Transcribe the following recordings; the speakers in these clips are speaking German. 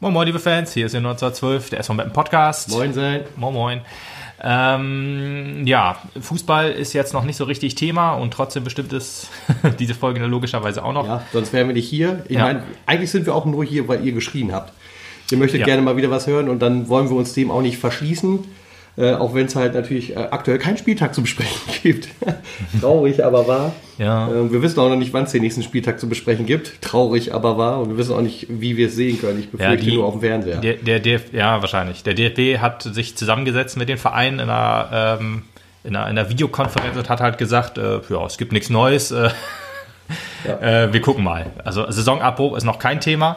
Moin Moin, liebe Fans, hier ist der 1912, der SV Meppen Podcast. Moin sein. Moin Moin. Ähm, ja, Fußball ist jetzt noch nicht so richtig Thema und trotzdem bestimmt es diese Folge logischerweise auch noch. Ja, sonst wären wir nicht hier. Ich Ja. meine, eigentlich sind wir auch nur hier, weil ihr geschrien habt. Ihr möchtet Ja. gerne mal wieder was hören und dann wollen wir uns dem auch nicht verschließen. Äh, auch wenn es halt natürlich äh, aktuell keinen Spieltag zu besprechen gibt. Traurig, aber wahr. Ja. Äh, wir wissen auch noch nicht, wann es den nächsten Spieltag zu besprechen gibt. Traurig, aber wahr. Und wir wissen auch nicht, wie wir es sehen können. Ich befürchte die- nur auf dem Fernseher. Der, der DF, ja, wahrscheinlich. Der DFB hat sich zusammengesetzt mit den Vereinen in einer, ähm, in einer, in einer Videokonferenz und hat halt gesagt, äh, ja, es gibt nichts Neues. Äh, äh, wir gucken mal. Also Saisonabbruch ist noch kein Thema.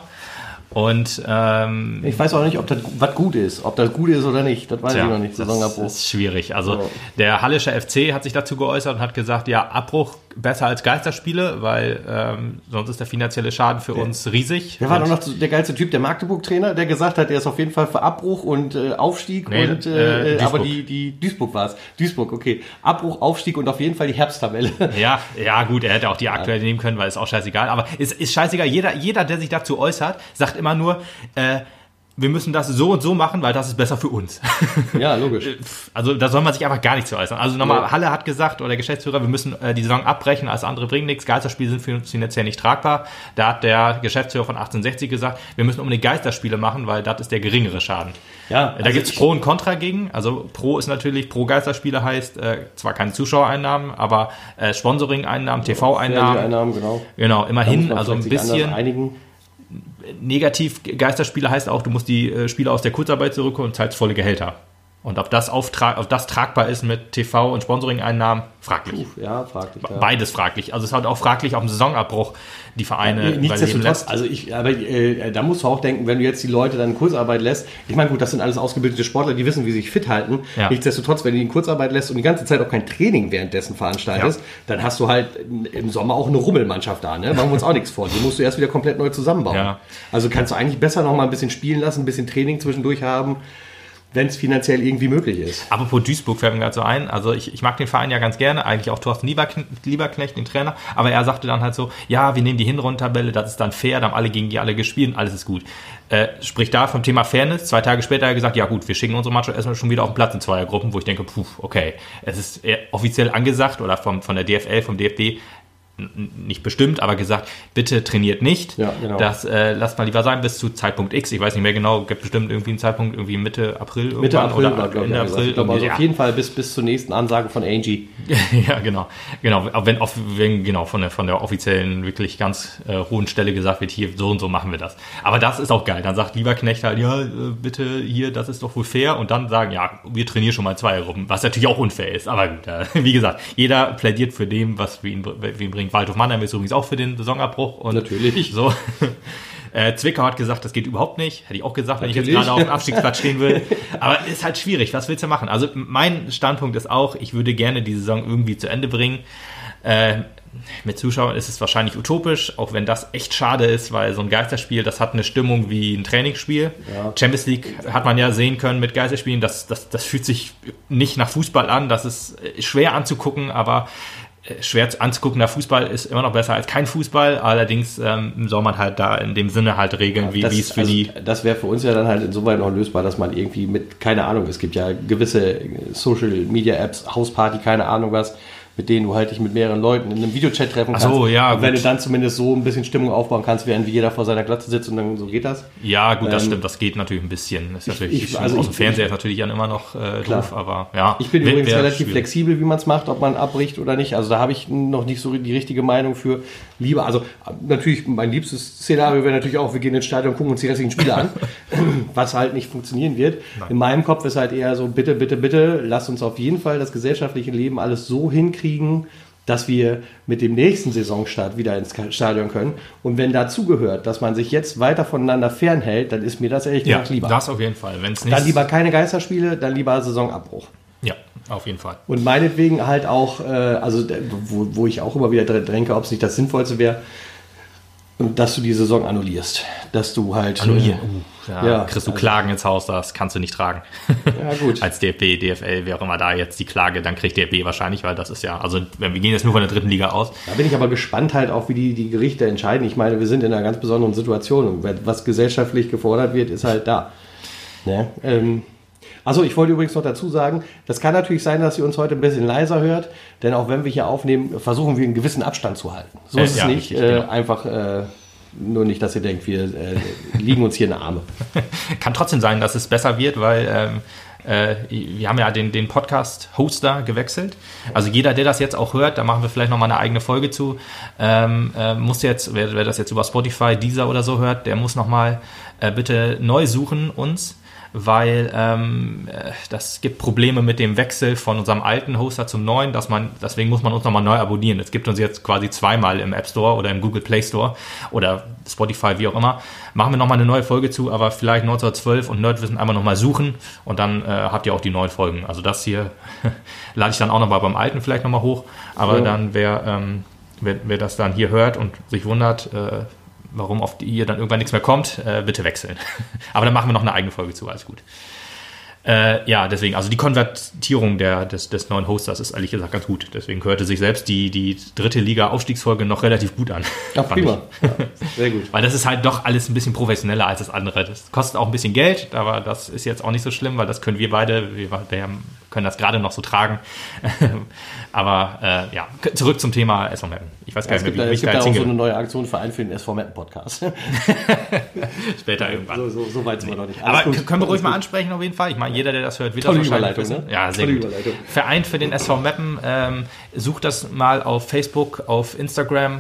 Und ähm, ich weiß auch nicht, ob das was gut ist. Ob das gut ist oder nicht. Das weiß Tja, ich noch nicht. Saisonabbruch. Das ist schwierig. Also Ja. der Hallische FC hat sich dazu geäußert und hat gesagt, ja, Abbruch besser als Geisterspiele, weil ähm, sonst ist der finanzielle Schaden für uns riesig. Der war doch noch der geilste Typ, der Magdeburg-Trainer, der gesagt hat, er ist auf jeden Fall für Abbruch und äh, Aufstieg Nee, und äh, äh, aber Duisburg. die, die Duisburg war es. Duisburg, okay. Abbruch, Aufstieg und auf jeden Fall die Herbsttabelle. Ja, ja, gut, er hätte auch die aktuelle nehmen können, weil ist auch scheißegal. Aber ist, ist scheißegal. Jeder, jeder, der sich dazu äußert, sagt immer nur, äh, wir müssen das so und so machen, weil das ist besser für uns. ja, logisch. Also da soll man sich einfach gar nicht zu äußern. Also nochmal, Nee. Halle hat gesagt, oder der Geschäftsführer, wir müssen äh, die Saison abbrechen, alles andere bringt nichts. Geisterspiele sind für uns finanziell nicht tragbar. Da hat der Geschäftsführer von 1860 gesagt, wir müssen unbedingt Geisterspiele machen, weil das ist der geringere Schaden. Ja, Da also gibt's ich- Pro und Contra gegen. Also Pro ist natürlich, Pro Geisterspiele heißt äh, zwar keine Zuschauereinnahmen, aber äh, Sponsoring-Einnahmen, TV-Einnahmen. Einnahmen, genau. Genau, immerhin, also ein bisschen. Einigen. Negativ Geisterspiele heißt auch, du musst die äh, Spieler aus der Kurzarbeit zurückholen und zahlst volle Gehälter. Und ob das, auftra ob das tragbar ist mit TV- und Sponsoring-Einnahmen, fraglich. Ja, fraglich. Ja. Beides fraglich. Also es ist halt auch fraglich, ob im Saisonabbruch die Vereine überleben Nichtsdestotrotz, lässt. also ich, aber äh, da musst du auch denken, wenn du jetzt die Leute dann in Kurzarbeit lässt, ich meine, gut, das sind alles ausgebildete Sportler, die wissen, wie sie sich fit halten. Ja. Nichtsdestotrotz, wenn du die in Kurzarbeit lässt und die ganze Zeit auch kein Training währenddessen veranstaltest, Ja. dann hast du halt im Sommer auch eine Rummelmannschaft da, ne? Machen wir uns auch nichts vor. Die musst du erst wieder komplett neu zusammenbauen. Ja. Also kannst du eigentlich besser noch mal ein bisschen spielen lassen, ein bisschen Training zwischendurch haben, wenn es finanziell irgendwie möglich ist. Apropos Duisburg fällt mir gerade so ein. Also ich, ich mag den Verein ja ganz gerne, eigentlich auch Thorsten Lieberknecht, Lieberknecht, den Trainer. Aber er sagte dann halt so, ja, wir nehmen die Hinrundentabelle, das ist dann fair, da haben alle gegen die alle gespielt und alles ist gut. Äh, sprich da vom Thema Fairness. Zwei Tage später hat er gesagt, ja gut, wir schicken unsere Mannschaft erstmal schon wieder auf den Platz in Zweiergruppen, wo ich denke, puh, okay, es ist offiziell angesagt oder vom, von der DFL, vom DFB, nicht bestimmt, aber gesagt, bitte trainiert nicht. Ja, genau. Das äh, lasst mal lieber sein bis zu Zeitpunkt X. Ich weiß nicht mehr genau, gibt bestimmt irgendwie einen Zeitpunkt, irgendwie Mitte April irgendwann Mitte April oder war, glaube ich, Ende. April. ich glaube, also irgendwie, auf ja. jeden Fall bis, bis zur nächsten Ansage von Angie. ja, genau. Genau, auch wenn, off- wenn genau von der, von der offiziellen, wirklich ganz äh, hohen Stelle gesagt wird, hier so und so machen wir das. Aber das ist auch geil. Dann sagt lieber Knecht halt, ja, äh, bitte hier, das ist doch wohl fair. Und dann sagen, ja, wir trainieren schon mal Zweiergruppen, was natürlich auch unfair ist. Aber gut, äh, wie gesagt, jeder plädiert für dem, was für ihn, für ihn Waldhof Mannheim ist übrigens auch für den Saisonabbruch. Und Natürlich. So. Äh, Zwickau hat gesagt, das geht überhaupt nicht. Hätte ich auch gesagt, wenn ich jetzt Natürlich. gerade auf dem Abstiegsplatz stehen würde. Aber ist halt schwierig. Was willst du machen? Also mein Standpunkt ist auch, ich würde gerne die Saison irgendwie zu Ende bringen. Äh, mit Zuschauern ist es wahrscheinlich utopisch, auch wenn das echt schade ist, weil so ein Geisterspiel, das hat eine Stimmung wie ein Trainingsspiel. Ja. Champions League hat man ja sehen können mit Geisterspielen, das, das, das fühlt sich nicht nach Fußball an, das ist äh, schwer anzugucken, aber schwer anzuguckender Fußball ist immer noch besser als kein Fußball. Allerdings ähm, soll man halt da in dem Sinne halt regeln, wie das, wie es für also, die. das wäre für uns ja dann halt insoweit noch lösbar, dass man irgendwie mit, keine Ahnung, es gibt ja gewisse Social Media Apps, Hausparty, keine Ahnung was, mit denen du halt dich mit mehreren Leuten in einem Videochat treffen Ach kannst. so, ja, Und wenn gut. du dann zumindest so ein bisschen Stimmung aufbauen kannst, während wie jeder vor seiner Glatze sitzt und dann so geht das. Ja, gut, das Ähm, stimmt, das geht natürlich ein bisschen. Ist natürlich, ich- also aus dem ich- Fernseher ist natürlich dann immer noch äh, Klar. doof, aber ja. Ich bin wär- übrigens wär relativ schwierig. flexibel, wie man es macht, ob man abbricht oder nicht. Also da habe ich noch nicht so die richtige Meinung für. Lieber, also natürlich, mein liebstes Szenario wäre natürlich auch, wir gehen ins Stadion und gucken uns die restlichen Spiele an, was halt nicht funktionieren wird. In meinem Kopf ist halt eher so, bitte, bitte, bitte, lasst uns auf jeden Fall das gesellschaftliche Leben alles so hinkriegen, dass wir mit dem nächsten Saisonstart wieder ins Stadion können. Und wenn dazu gehört, dass man sich jetzt weiter voneinander fernhält, dann ist mir das ehrlich Ja, gesagt lieber. das auf jeden Fall. Wenn es nicht. dann lieber keine Geisterspiele, dann lieber Saisonabbruch. Ja, auf jeden Fall. Und meinetwegen halt auch, äh, also wo, wo ich auch immer wieder dr- dränke, ob es nicht das Sinnvollste wäre, dass du die Saison annullierst. Dass du halt. Annullieren. äh, Uh, ja, Ja, kriegst du also- Klagen ins Haus, das kannst du nicht tragen. Ja, gut. Als DFB, DFL, wer auch immer da jetzt die Klage, dann kriegt DFB wahrscheinlich, weil das ist ja, also wir gehen jetzt nur von der dritten Liga aus. Da bin ich aber gespannt halt auch, wie die, die Gerichte entscheiden. Ich meine, wir sind in einer ganz besonderen Situation und was gesellschaftlich gefordert wird, ist halt da. Ne? Ähm, also ich wollte übrigens noch dazu sagen, das kann natürlich sein, dass ihr uns heute ein bisschen leiser hört, denn auch wenn wir hier aufnehmen, versuchen wir einen gewissen Abstand zu halten. So Äh, ist es ja, nicht. richtig, äh, genau. Einfach äh, nur nicht, dass ihr denkt, wir äh, liegen uns hier in die Arme. Kann trotzdem sein, dass es besser wird, weil ähm, äh, wir haben ja den, den Podcast-Hoster gewechselt. Also jeder, der das jetzt auch hört, da machen wir vielleicht nochmal eine eigene Folge zu, ähm, äh, muss jetzt, wer, wer das jetzt über Spotify, Deezer oder so hört, der muss nochmal äh, bitte neu suchen uns, weil ähm, äh, das gibt Probleme mit dem Wechsel von unserem alten Hoster zum neuen, dass man, deswegen muss man uns nochmal neu abonnieren. Es gibt uns jetzt quasi zweimal im App Store oder im Google Play Store oder Spotify, wie auch immer. Machen wir nochmal eine neue Folge zu, aber vielleicht 1912 und Nerdwissen einmal nochmal suchen und dann äh, habt ihr auch die neuen Folgen. Also das hier lade ich dann auch nochmal beim alten vielleicht nochmal hoch, aber Ja. dann wer, ähm, wer, wer das dann hier hört und sich wundert, äh, warum auf die ihr dann irgendwann nichts mehr kommt, äh, bitte wechseln. Aber dann machen wir noch eine eigene Folge zu, alles gut. Äh, ja, deswegen, also die Konvertierung der, des, des neuen Hosters ist ehrlich gesagt ganz gut. Deswegen hörte sich selbst die, die dritte Liga-Aufstiegsfolge noch relativ gut an. Ja, fand prima. Ja, sehr gut. Weil das ist halt doch alles ein bisschen professioneller als das andere. Das kostet auch ein bisschen Geld, aber das ist jetzt auch nicht so schlimm, weil das können wir beide, wir, wir haben- können das gerade noch so tragen. aber äh, ja, zurück zum Thema SV Meppen. Ich weiß gar Es nicht gibt, mehr, da, wie, wie es ich da gibt da auch so eine neue Aktion Verein für den SV Meppen Podcast. Später irgendwann. so, so, so weit sind wir noch nicht. Alles Aber gut. können wir ruhig mal ansprechen auf jeden Fall. Ich meine, jeder, der das hört, wird Tolle das wahrscheinlich wissen. ne? Ja, sehr Tolle gut. Verein für den SV Meppen. Ähm, sucht das mal auf Facebook, auf Instagram.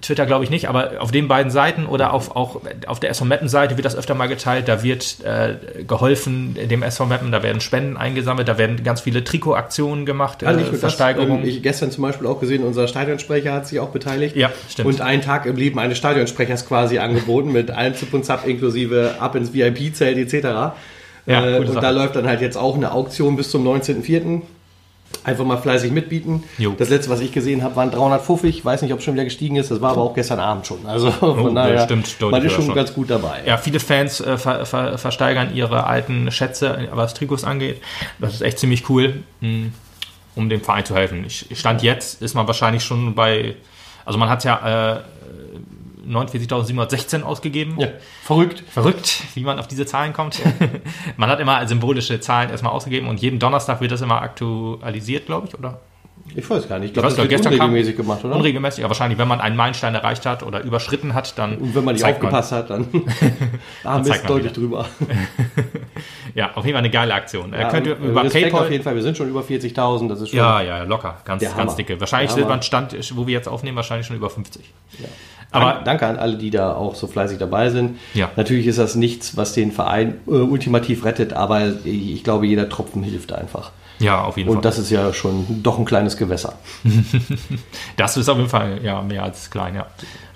Twitter glaube ich nicht, aber auf den beiden Seiten oder auf, auch auf der SV Meppen Seite wird das öfter mal geteilt. Da wird äh, geholfen dem SV Meppen, da werden Spenden eingesammelt, da werden ganz viele Trikotaktionen gemacht, äh, das, Versteigerungen. ähm, ich gestern zum Beispiel auch gesehen, unser Stadionsprecher hat sich auch beteiligt. Ja, stimmt. Und einen Tag im Leben eines Stadionsprechers quasi angeboten mit allem Zip und Zap inklusive ab ins VIP-Zelt etc. Ja, äh, und Sache. da läuft dann halt jetzt auch eine Auktion bis zum 19.04. Einfach mal fleißig mitbieten. Jo. Das letzte, was ich gesehen habe, waren 350. Ich weiß nicht, ob es schon wieder gestiegen ist. Das war aber auch gestern Abend schon. Also von Oh, daher, stimmt, man ist schon schon. ganz gut dabei. Ja, viele Fans äh, ver, ver, versteigern ihre alten Schätze, was Trikots angeht. Das ist echt ziemlich cool, mh, um dem Verein zu helfen. Ich, Stand jetzt ist man wahrscheinlich schon bei, also man hat ja äh, 49.716 ausgegeben. Ja, verrückt. Verrückt, wie man auf diese Zahlen kommt. man hat immer symbolische Zahlen erstmal ausgegeben und jeden Donnerstag wird das immer aktualisiert, glaube ich, oder? Ich weiß gar nicht. Ich glaube, das wird gestern kam- unregelmäßig gemacht, oder? Unregelmäßig, ja, wahrscheinlich, wenn man einen Meilenstein erreicht hat oder überschritten hat, dann. Und wenn man nicht aufgepasst hat, dann da zeigt ist man deutlich wieder. drüber. Ja, auf jeden Fall eine geile Aktion. Ja, Ja, könnt ihr über Respekt PayPal. auf jeden Fall. Wir sind schon über 40.000. Das ist schon. Ja, ja, locker. Ganz, ganz dicke. Wahrscheinlich sind wir Hammer. an Stand, wo wir jetzt aufnehmen, wahrscheinlich schon über 50. Aber Aber danke an alle, die da auch so fleißig dabei sind. Ja. Natürlich ist das nichts, was den Verein äh, ultimativ rettet, aber ich glaube, jeder Tropfen hilft einfach. ja, auf jeden Und Fall. das ist ja schon doch ein kleines Gewässer. Das ist auf jeden Fall ja, mehr als klein, ja.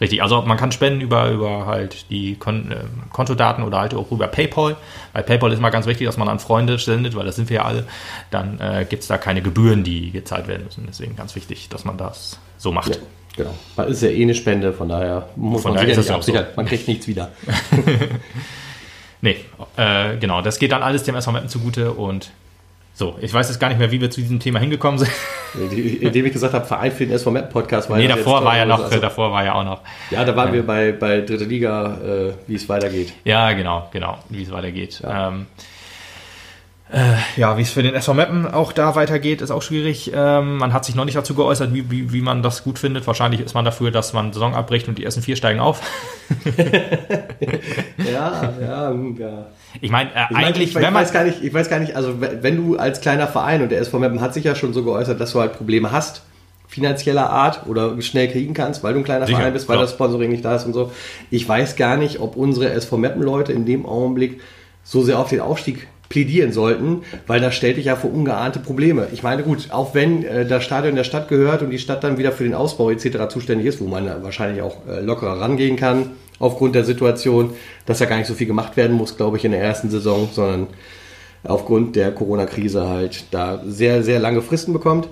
Richtig. Also man kann spenden über, über halt die Kon äh, Kontodaten oder halt auch über PayPal. Bei PayPal ist mal ganz wichtig, dass man an Freunde sendet, weil das sind wir ja alle. Dann äh, gibt es da keine Gebühren, die gezahlt werden müssen. Deswegen ganz wichtig, dass man das so macht. Ja, genau. Man ist ja eh eine Spende, von daher muss Von man daher sich ja nicht das auch so. Man kriegt nichts wieder. Nee, äh, genau. Das geht dann alles dem SV Meppen zugute und so. Ich weiß jetzt gar nicht mehr, wie wir zu diesem Thema hingekommen sind. Indem ich gesagt habe, Verein für den SV Map Podcast. weil nee, davor war ja noch, also- davor war ja auch noch. Ja, da waren wir bei, bei Dritte Liga, äh, wie es weitergeht. Ja, genau, genau, wie es weitergeht. Ja. Ähm, äh, ja, wie es für den SV Meppen auch da weitergeht, ist auch schwierig. Ähm, man hat sich noch nicht dazu geäußert, wie, wie, wie man das gut findet. Wahrscheinlich ist man dafür, dass man Saison abbricht und die ersten vier steigen auf. Ja, ja, ja. Ich meine, äh, Ich, mein, eigentlich, ich, wenn ich man. weiß gar nicht, ich weiß gar nicht, also wenn du als kleiner Verein und der SV Meppen hat sich ja schon so geäußert, dass du halt Probleme hast, finanzieller Art oder schnell kriegen kannst, weil du ein kleiner Sicher, Verein bist, weil klar. das Sponsoring nicht da ist und so. Ich weiß gar nicht, ob unsere SV Meppen Leute in dem Augenblick so sehr auf den Aufstieg plädieren sollten, weil das stellt dich ja vor ungeahnte Probleme. Ich meine, gut, auch wenn äh, das Stadion der Stadt gehört und die Stadt dann wieder für den Ausbau etc. zuständig ist, wo man wahrscheinlich auch äh, lockerer rangehen kann aufgrund der Situation, dass ja gar nicht so viel gemacht werden muss, glaube ich, in der ersten Saison, sondern aufgrund der Corona-Krise halt da sehr, sehr lange Fristen bekommt.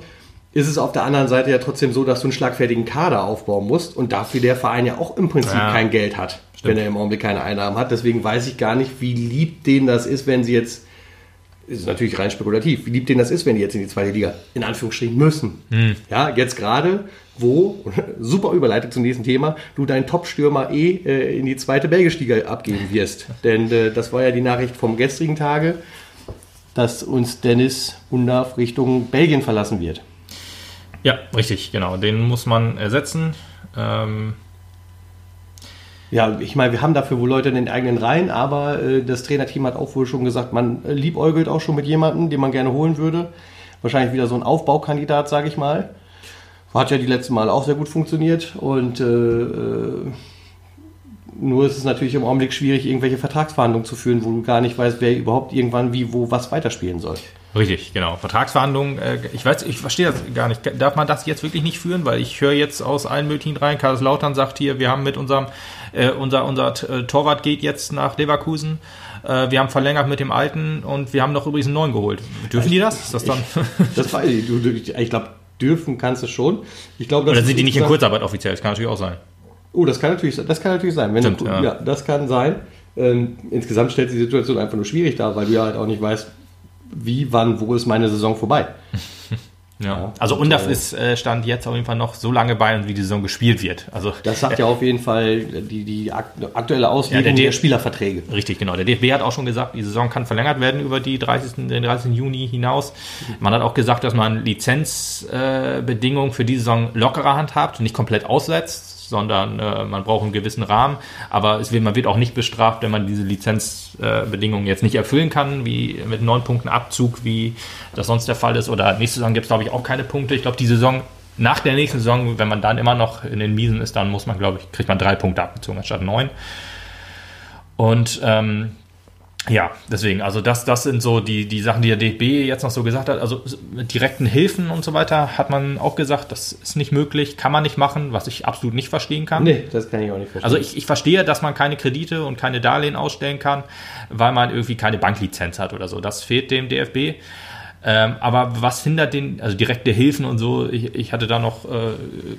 ist es auf der anderen Seite ja trotzdem so, dass du einen schlagfertigen Kader aufbauen musst und dafür der Verein ja auch im Prinzip Ja. kein Geld hat, wenn er im Augenblick keine Einnahmen hat. Deswegen weiß ich gar nicht, wie lieb denen das ist, wenn sie jetzt, ist natürlich rein spekulativ, wie lieb denen das ist, wenn die jetzt in die zweite Liga in Anführungsstrichen müssen. Ja, jetzt gerade, wo, super Überleitung zum nächsten Thema, du deinen Top-Stürmer eh äh, in die zweite belgische Liga abgeben wirst. Denn äh, das war ja die Nachricht vom gestrigen Tage, dass uns Dennis Undav Richtung Belgien verlassen wird. Ja, richtig, genau. Den muss man ersetzen. Ähm, Ja, ich meine, wir haben dafür wohl Leute in den eigenen Reihen, aber äh, das Trainerteam hat auch wohl schon gesagt, man äh, liebäugelt auch schon mit jemandem, den man gerne holen würde. Wahrscheinlich wieder so ein Aufbaukandidat, sage ich mal. Hat ja die letzten Mal auch sehr gut funktioniert und äh, äh, nur ist es natürlich im Augenblick schwierig, irgendwelche Vertragsverhandlungen zu führen, wo du gar nicht weißt, wer überhaupt irgendwann wie, wo, was weiterspielen soll. Richtig, genau. Vertragsverhandlungen, äh, ich weiß, ich verstehe das gar nicht. Darf man das jetzt wirklich nicht führen? Weil ich höre jetzt aus allen möglichen rein. Kaiserslautern sagt hier, wir haben mit unserem, äh, unser, unser äh, Torwart geht jetzt nach Leverkusen. Äh, wir haben verlängert mit dem Alten und wir haben noch übrigens einen neuen geholt. Dürfen die das? Ist das dann? Das weiß ich. Ich glaube, dürfen kannst du schon. Ich glaube, Oder sind die nicht in Kurzarbeit offiziell? Das kann natürlich auch sein. Oh, das kann natürlich, das kann natürlich sein. Wenn Stimmt, du, ja. ja. das kann sein. Ähm, insgesamt stellt sich die Situation einfach nur schwierig dar, weil du ja halt auch nicht weißt, wie, wann, wo ist meine Saison vorbei. Ja. Also Undaf ist äh, stand jetzt auf jeden Fall noch so lange bei und wie die Saison gespielt wird. Also Das sagt ja auf jeden Fall die, die akt- aktuelle Auslegung Ja, der der, Spielerverträge. Richtig, genau. Der DFB hat auch schon gesagt, die Saison kann verlängert werden über die 30. den 30. Juni hinaus. Man hat auch gesagt, dass man Lizenzbedingungen äh, für die Saison lockerer handhabt, nicht komplett aussetzt, sondern äh, man braucht einen gewissen Rahmen. Aber es wird, man wird auch nicht bestraft, wenn man diese Lizenzbedingungen äh, jetzt nicht erfüllen kann, wie mit neun Punkten Abzug, wie das sonst der Fall ist. Oder nächste Saison gibt es, glaube ich, auch keine Punkte. Ich glaube, die Saison nach der nächsten Saison, wenn man dann immer noch in den Miesen ist, dann muss man, glaube ich, kriegt man drei Punkte abgezogen anstatt neun. Und ähm, ja, deswegen, also das, das sind so die, die Sachen, die der DFB jetzt noch so gesagt hat. Also mit direkten Hilfen und so weiter hat man auch gesagt, das ist nicht möglich, kann man nicht machen, was ich absolut nicht verstehen kann. Nee, das kann ich auch nicht verstehen. Also ich, ich verstehe, dass man keine Kredite und keine Darlehen ausstellen kann, weil man irgendwie keine Banklizenz hat oder so. Das fehlt dem DFB. Ähm, aber was hindert den, also direkte Hilfen und so, ich, ich hatte da noch äh,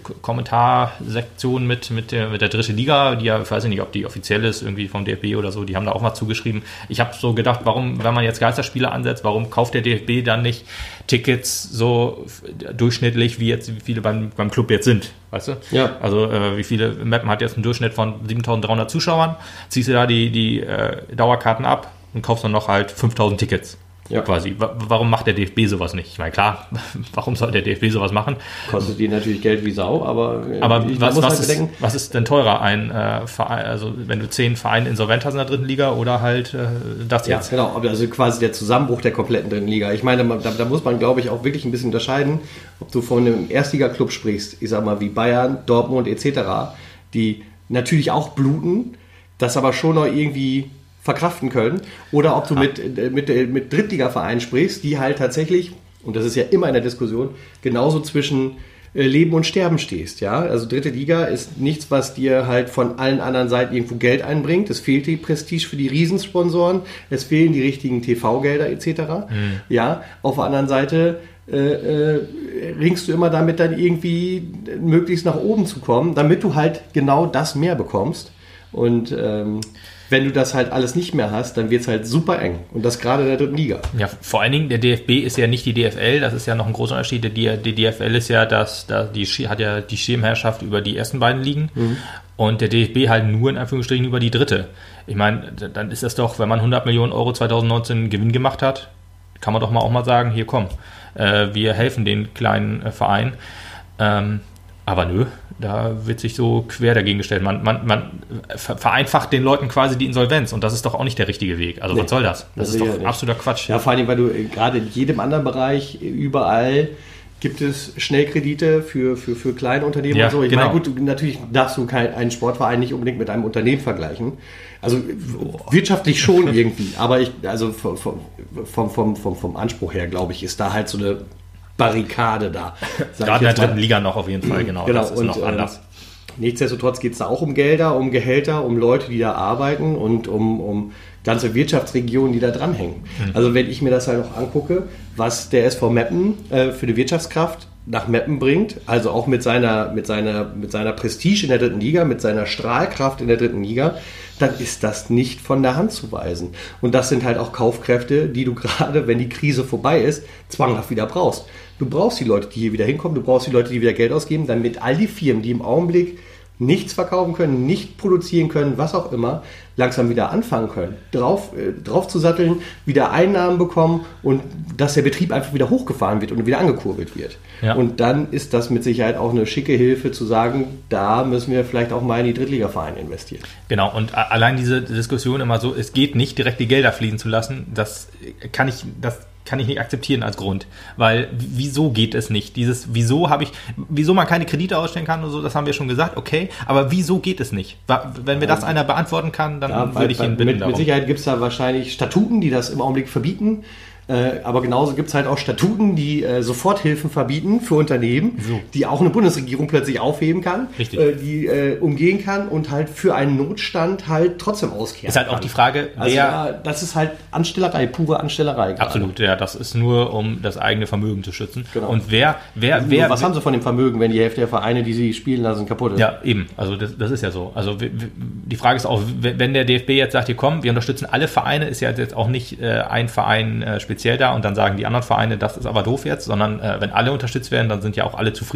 K- Kommentarsektionen mit, mit, der, mit der dritte Liga, die ja, ich weiß nicht, ob die offiziell ist, irgendwie vom DFB oder so, die haben da auch mal zugeschrieben. Ich habe so gedacht, warum, wenn man jetzt Geisterspiele ansetzt, warum kauft der DFB dann nicht Tickets so durchschnittlich, wie jetzt, wie viele beim, beim Club jetzt sind, weißt du? Ja. Also äh, wie viele, Mappen hat jetzt einen Durchschnitt von 7300 Zuschauern, ziehst du da die, die äh, Dauerkarten ab und kaufst dann noch halt 5000 Tickets. Ja. Quasi. Wa- Warum macht der DFB sowas nicht? Ich meine, klar, warum soll der DFB sowas machen? Kostet die natürlich Geld wie Sau, aber, äh, Aber ich was, muss was, halt ist, bedenken, was ist denn teurer? Ein äh, Verein, also wenn du zehn Vereine insolvent hast in der dritten Liga oder halt äh, das Ja, jetzt? genau. aber Also quasi der Zusammenbruch der kompletten dritten Liga. Ich meine, da, da muss man, glaube ich, auch wirklich ein bisschen unterscheiden, ob du von einem Erstliga-Club sprichst, ich sag mal wie Bayern, Dortmund etc., die natürlich auch bluten, das aber schon noch irgendwie verkraften können, oder ob du mit, äh, mit, äh, mit Drittliga-Vereinen sprichst, die halt tatsächlich, und das ist ja immer in der Diskussion, genauso zwischen äh, Leben und Sterben stehst. Ja? Also dritte Liga ist nichts, was dir halt von allen anderen Seiten irgendwo Geld einbringt. Es fehlt die Prestige für die Riesensponsoren, es fehlen die richtigen TV-Gelder etc. Ja, auf der anderen Seite äh, äh, ringst du immer damit dann irgendwie möglichst nach oben zu kommen, damit du halt genau das mehr bekommst. Und ähm, wenn du das halt alles nicht mehr hast, dann wird es halt super eng. Und das gerade in der dritten Liga. Ja, vor allen Dingen, der DFB ist ja nicht die DFL, das ist ja noch ein großer Unterschied. Die, die DFL ist ja das, da die hat ja die Schirmherrschaft über die ersten beiden Ligen und der DFB halt nur in Anführungsstrichen über die dritte. Ich meine, dann ist das doch, wenn man 100 Millionen Euro 2019 Gewinn gemacht hat, kann man doch mal auch mal sagen, hier komm, äh, wir helfen den kleinen äh, Verein. Ähm, aber nö, da wird sich so quer dagegen gestellt. Man, man, man ver- vereinfacht den Leuten quasi die Insolvenz und das ist doch auch nicht der richtige Weg. Also Nee, was soll das? Das das ist doch absoluter Quatsch. Ja, vor allem, weil du äh, gerade in jedem anderen Bereich, äh, überall gibt es Schnellkredite für, für, für kleine Unternehmen Ja, und so. Ich genau. meine, gut, natürlich darfst du kein, einen Sportverein nicht unbedingt mit einem Unternehmen vergleichen. Also w- wirtschaftlich schon irgendwie, aber ich, also vom, vom, vom, vom, vom Anspruch her, glaube ich, ist da halt so eine Barrikade da. Gerade in der mal. dritten Liga noch auf jeden Fall, genau. Genau, das ist und, noch ähm, anders. Nichtsdestotrotz geht es da auch um Gelder, um Gehälter, um Leute, die da arbeiten und um, um ganze Wirtschaftsregionen, die da dranhängen. Mhm. Also wenn ich mir das halt noch angucke, was der SV Meppen äh, für eine Wirtschaftskraft nach Meppen bringt, also auch mit seiner, mit seiner, mit seiner Prestige in der dritten Liga, mit seiner Strahlkraft in der dritten Liga, dann ist das nicht von der Hand zu weisen. Und das sind halt auch Kaufkräfte, die du gerade, wenn die Krise vorbei ist, zwanghaft wieder brauchst. Du brauchst die Leute, die hier wieder hinkommen, du brauchst die Leute, die wieder Geld ausgeben, damit all die Firmen, die im Augenblick nichts verkaufen können, nicht produzieren können, was auch immer, langsam wieder anfangen können, drauf, äh, drauf zu satteln, wieder Einnahmen bekommen und dass der Betrieb einfach wieder hochgefahren wird und wieder angekurbelt wird. Ja. Und dann ist das mit Sicherheit auch eine schicke Hilfe zu sagen, da müssen wir vielleicht auch mal in die Drittligavereine investieren. Genau, und allein diese Diskussion immer so, es geht nicht direkt die Gelder fließen zu lassen, das kann ich, das kann ich nicht akzeptieren als Grund. Weil wieso geht es nicht? Dieses, wieso habe ich, wieso man keine Kredite ausstellen kann und so, das haben wir schon gesagt, okay, aber wieso geht es nicht? Wenn mir das einer beantworten kann, dann Ja, würde ich ihn bitten mit, darum. mit Sicherheit gibt es da wahrscheinlich Statuten, die das im Augenblick verbieten. Äh, aber genauso gibt es halt auch Statuten, die äh, Soforthilfen verbieten für Unternehmen, So. die auch eine Bundesregierung plötzlich aufheben kann. Äh, die äh, umgehen kann und halt für einen Notstand halt trotzdem auskehren Ist halt auch kann. die Frage, Also wer, ja, das ist halt Anstellerei, pure Anstellerei. gerade. Absolut, ja, das ist nur, um das eigene Vermögen zu schützen. Genau. Und wer, wer, Nur, wer, was haben sie von dem Vermögen, wenn die Hälfte der Vereine, die sie spielen lassen, kaputt ist? Ja, eben. Also das, das ist ja so. Also die Frage ist auch, wenn der DFB jetzt sagt, hier komm, wir unterstützen alle Vereine, ist ja jetzt auch nicht äh, ein Verein äh, speziell da und dann sagen die anderen Vereine, das ist aber doof jetzt, sondern äh, wenn alle unterstützt werden, dann sind ja auch alle zufrieden.